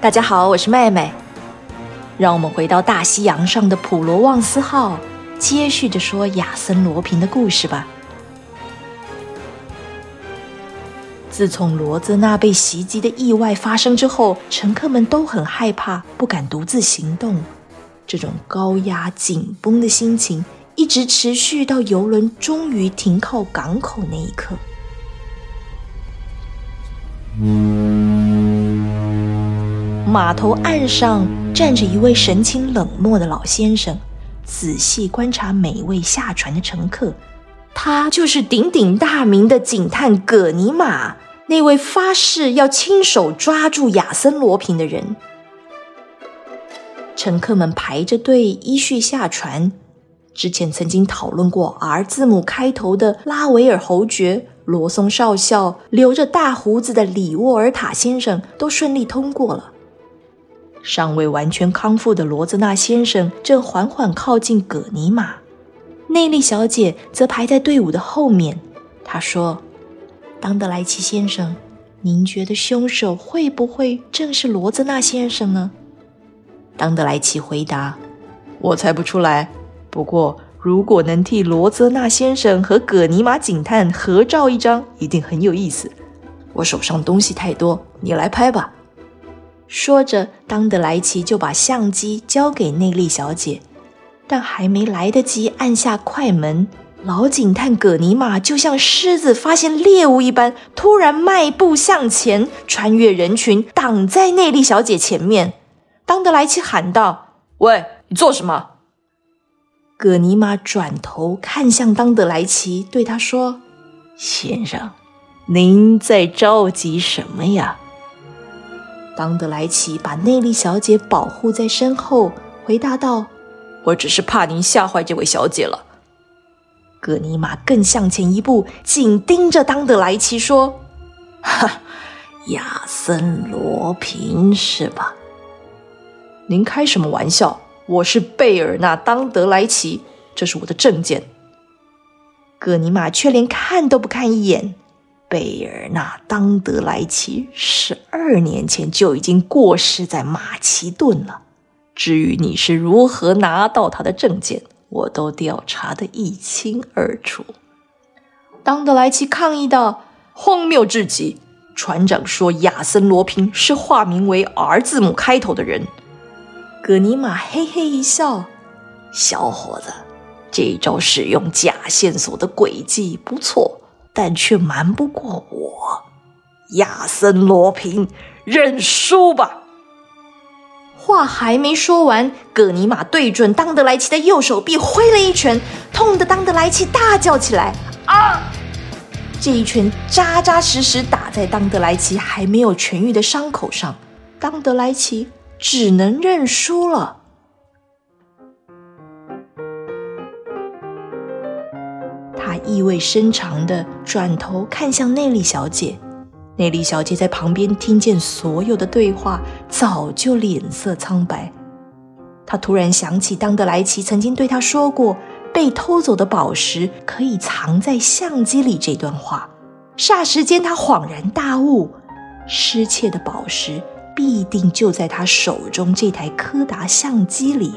大家好，我是妹妹。让我们回到大西洋上的普罗旺斯号，接续着说亚森罗平的故事吧。自从罗泽纳被袭击的意外发生之后，乘客们都很害怕，不敢独自行动。这种高压紧绷的心情一直持续到游轮终于停靠港口那一刻。码头岸上站着一位神情冷漠的老先生，仔细观察每一位下船的乘客。他就是鼎鼎大名的警探葛尼玛，那位发誓要亲手抓住亚森罗平的人。乘客们排着队依序下船。之前曾经讨论过 R 字母开头的拉维尔侯爵、罗松少校、留着大胡子的里沃尔塔先生都顺利通过了。尚未完全康复的罗泽纳先生正缓缓靠近葛尼玛，内利小姐则排在队伍的后面。她说：“当德莱奇先生，您觉得凶手会不会正是罗泽纳先生呢？”当德莱奇回答：“我猜不出来。不过，如果能替罗泽纳先生和葛尼玛警探合照一张，一定很有意思。我手上东西太多，你来拍吧。”说着，当德莱奇就把相机交给内利小姐，但还没来得及按下快门，老警探葛尼玛就像狮子发现猎物一般，突然迈步向前，穿越人群，挡在内利小姐前面。当德莱奇喊道：“喂，你做什么？”葛尼玛转头看向当德莱奇，对他说：“先生，您在着急什么呀？”当德莱奇把内利小姐保护在身后，回答道：“我只是怕您吓坏这位小姐了。”葛尼玛更向前一步，紧盯着当德莱奇说：“哈，亚森罗平是吧？您开什么玩笑？我是贝尔纳当德莱奇，这是我的证件。”葛尼玛却连看都不看一眼。贝尔纳当德莱奇十二年前就已经过世在马其顿了。至于你是如何拿到他的证件，我都调查的一清二楚。当德莱奇抗议道：“荒谬至极！船长说亚森罗平是化名为 R 字母开头的人。”葛尼玛嘿嘿一笑：“小伙子，这招使用假线索的诡计不错。”但却瞒不过我，亚森罗平，认输吧！话还没说完，葛尼玛对准当德莱奇的右手臂挥了一拳，痛得当德莱奇大叫起来：“啊！”这一拳扎扎实实打在当德莱奇还没有痊愈的伤口上，当德莱奇只能认输了。意味深长的转头看向内利小姐，内利小姐在旁边听见所有的对话，早就脸色苍白。他突然想起当德莱奇曾经对他说过“被偷走的宝石可以藏在相机里”这段话，霎时间他恍然大悟：失窃的宝石必定就在他手中这台柯达相机里。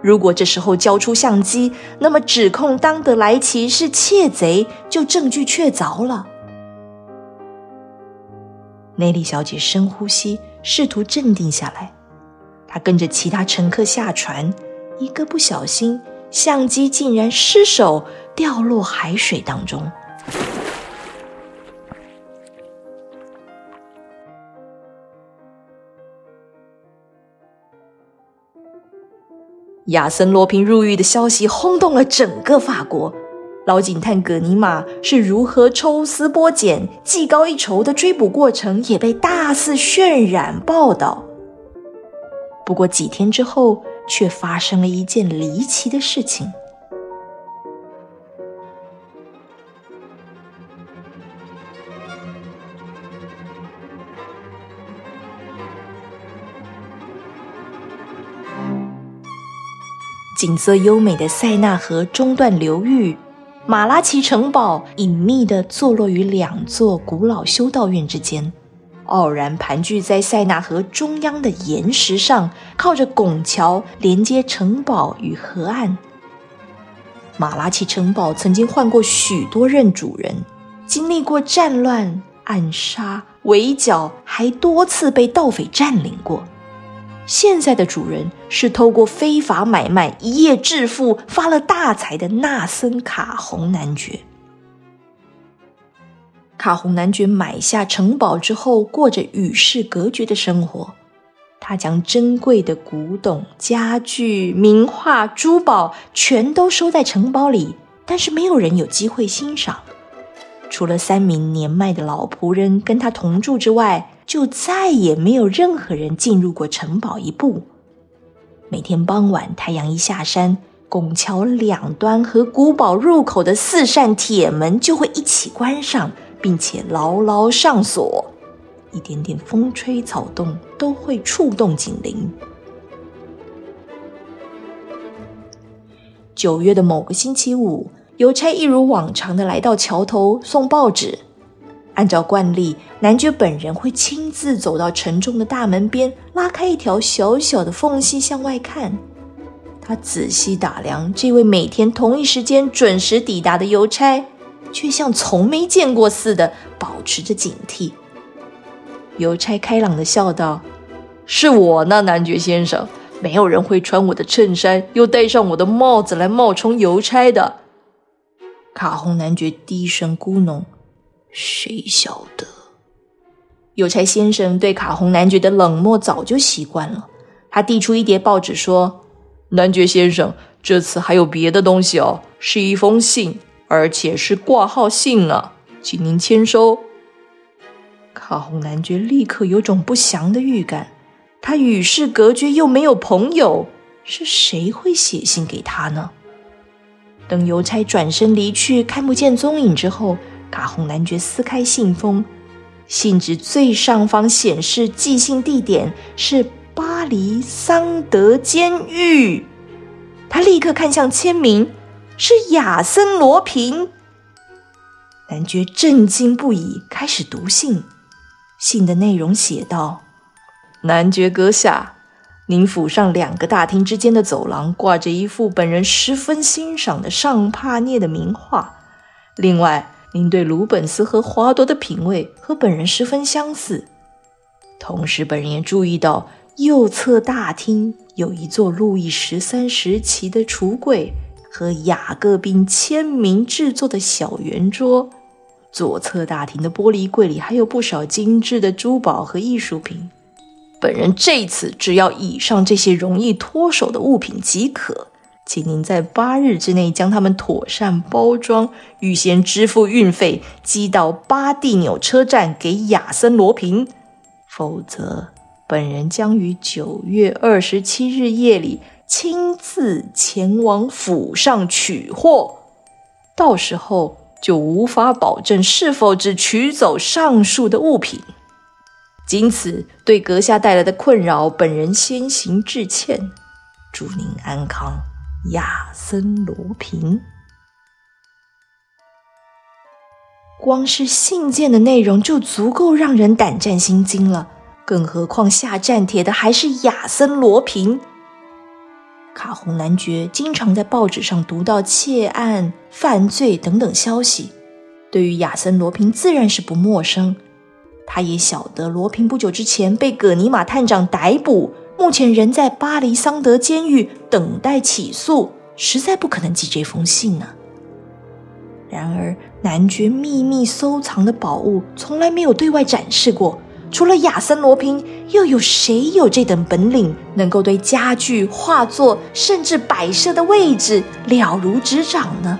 如果这时候交出相机，那么指控当德莱奇是窃贼就证据确凿了。内利小姐深呼吸，试图镇定下来。她跟着其他乘客下船，一个不小心，相机竟然失手掉落海水当中。亚森·罗平入狱的消息轰动了整个法国。老警探葛尼玛是如何抽丝剥茧、技高一筹的追捕过程也被大肆渲染报道。不过几天之后，却发生了一件离奇的事情。景色优美的塞纳河中段流域，马拉奇城堡隐秘地坐落于两座古老修道院之间。傲然盘踞在塞纳河中央的岩石上，靠着拱桥连接城堡与河岸。马拉奇城堡曾经换过许多任主人，经历过战乱、暗杀、围剿，还多次被盗匪占领过。现在的主人是透过非法买卖一夜致富、发了大财的纳森卡洪男爵。卡洪男爵买下城堡之后，过着与世隔绝的生活。他将珍贵的古董、家具、名画、珠宝全都收在城堡里，但是没有人有机会欣赏。除了三名年迈的老仆人跟他同住之外，就再也没有任何人进入过城堡一步。每天傍晚，太阳一下山，拱桥两端和古堡入口的四扇铁门就会一起关上，并且牢牢上锁。一点点风吹草动都会触动警铃。九月的某个星期五，邮差一如往常的来到桥头送报纸。按照惯例，男爵本人会亲自走到沉重的大门边，拉开一条小小的缝隙向外看。他仔细打量这位每天同一时间准时抵达的邮差，却像从没见过似的保持着警惕。邮差开朗的笑道：“是我呢，男爵先生。没有人会穿我的衬衫，又戴上我的帽子来冒充邮差的。”卡洪男爵低声咕哝：“谁晓得？”邮差先生对卡洪男爵的冷漠早就习惯了。他递出一叠报纸说：“男爵先生，这次还有别的东西哦，是一封信，而且是挂号信啊，请您签收。”卡洪男爵立刻有种不祥的预感，他与世隔绝又没有朋友，是谁会写信给他呢？等邮差转身离去，看不见踪影之后，卡洪男爵撕开信封，信纸最上方显示寄信地点是巴黎桑德监狱。他立刻看向签名，是亚森罗平。男爵震惊不已，开始读信。信的内容写道：“男爵阁下，您府上两个大厅之间的走廊挂着一幅本人十分欣赏的尚帕涅的名画。另外，您对鲁本斯和华多的品味和本人十分相似。同时，本人也注意到右侧大厅有一座路易十三时期的橱柜和雅各宾签名制作的小圆桌。”左侧大厅的玻璃柜里还有不少精致的珠宝和艺术品。本人这次只要以上这些容易脱手的物品即可，请您在八日之内将它们妥善包装，预先支付运费，寄到巴蒂纽车站给亚森罗平。否则，本人将于九月二十七日夜里亲自前往府上取货。到时候。就无法保证是否只取走上述的物品。仅此对阁下带来的困扰，本人先行致歉。祝您安康，亚森罗平。光是信件的内容就足够让人胆战心惊了，更何况下战帖的还是亚森罗平。卡洪男爵经常在报纸上读到窃案、犯罪等等消息，对于亚森·罗平自然是不陌生。他也晓得罗平不久之前被葛尼玛探长逮捕，目前仍在巴黎桑德监狱等待起诉，实在不可能寄这封信呢。然而，男爵秘密收藏的宝物从来没有对外展示过。除了亚森·罗平，又有谁有这等本领，能够对家具、画作，甚至摆设的位置了如指掌呢？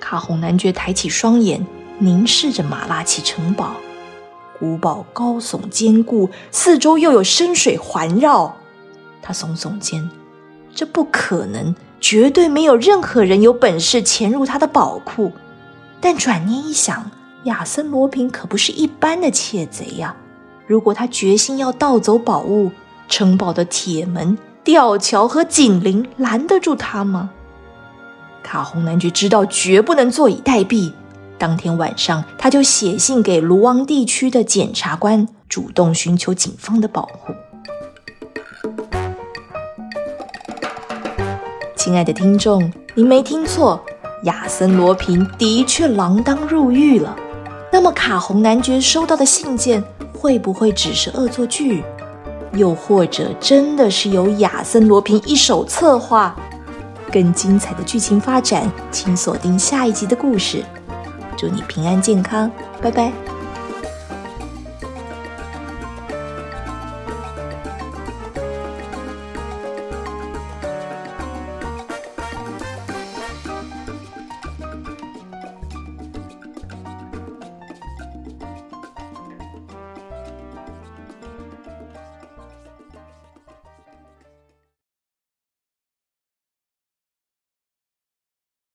卡洪男爵抬起双眼，凝视着马拉奇城堡。古堡高耸坚固，四周又有深水环绕。他耸耸肩，这不可能，绝对没有任何人有本事潜入他的宝库。但转念一想，亚森·罗平可不是一般的窃贼呀！如果他决心要盗走宝物，城堡的铁门、吊桥和警铃拦得住他吗？卡洪男爵知道绝不能坐以待毙，当天晚上，他就写信给卢旺地区的检察官，主动寻求警方的保护。亲爱的听众，您没听错，亚森罗平的确锒铛入狱了。那么，卡洪男爵收到的信件会不会只是恶作剧？又或者真的是由亚森罗平一手策划？更精彩的剧情发展，请锁定下一集的故事。祝你平安健康，拜拜。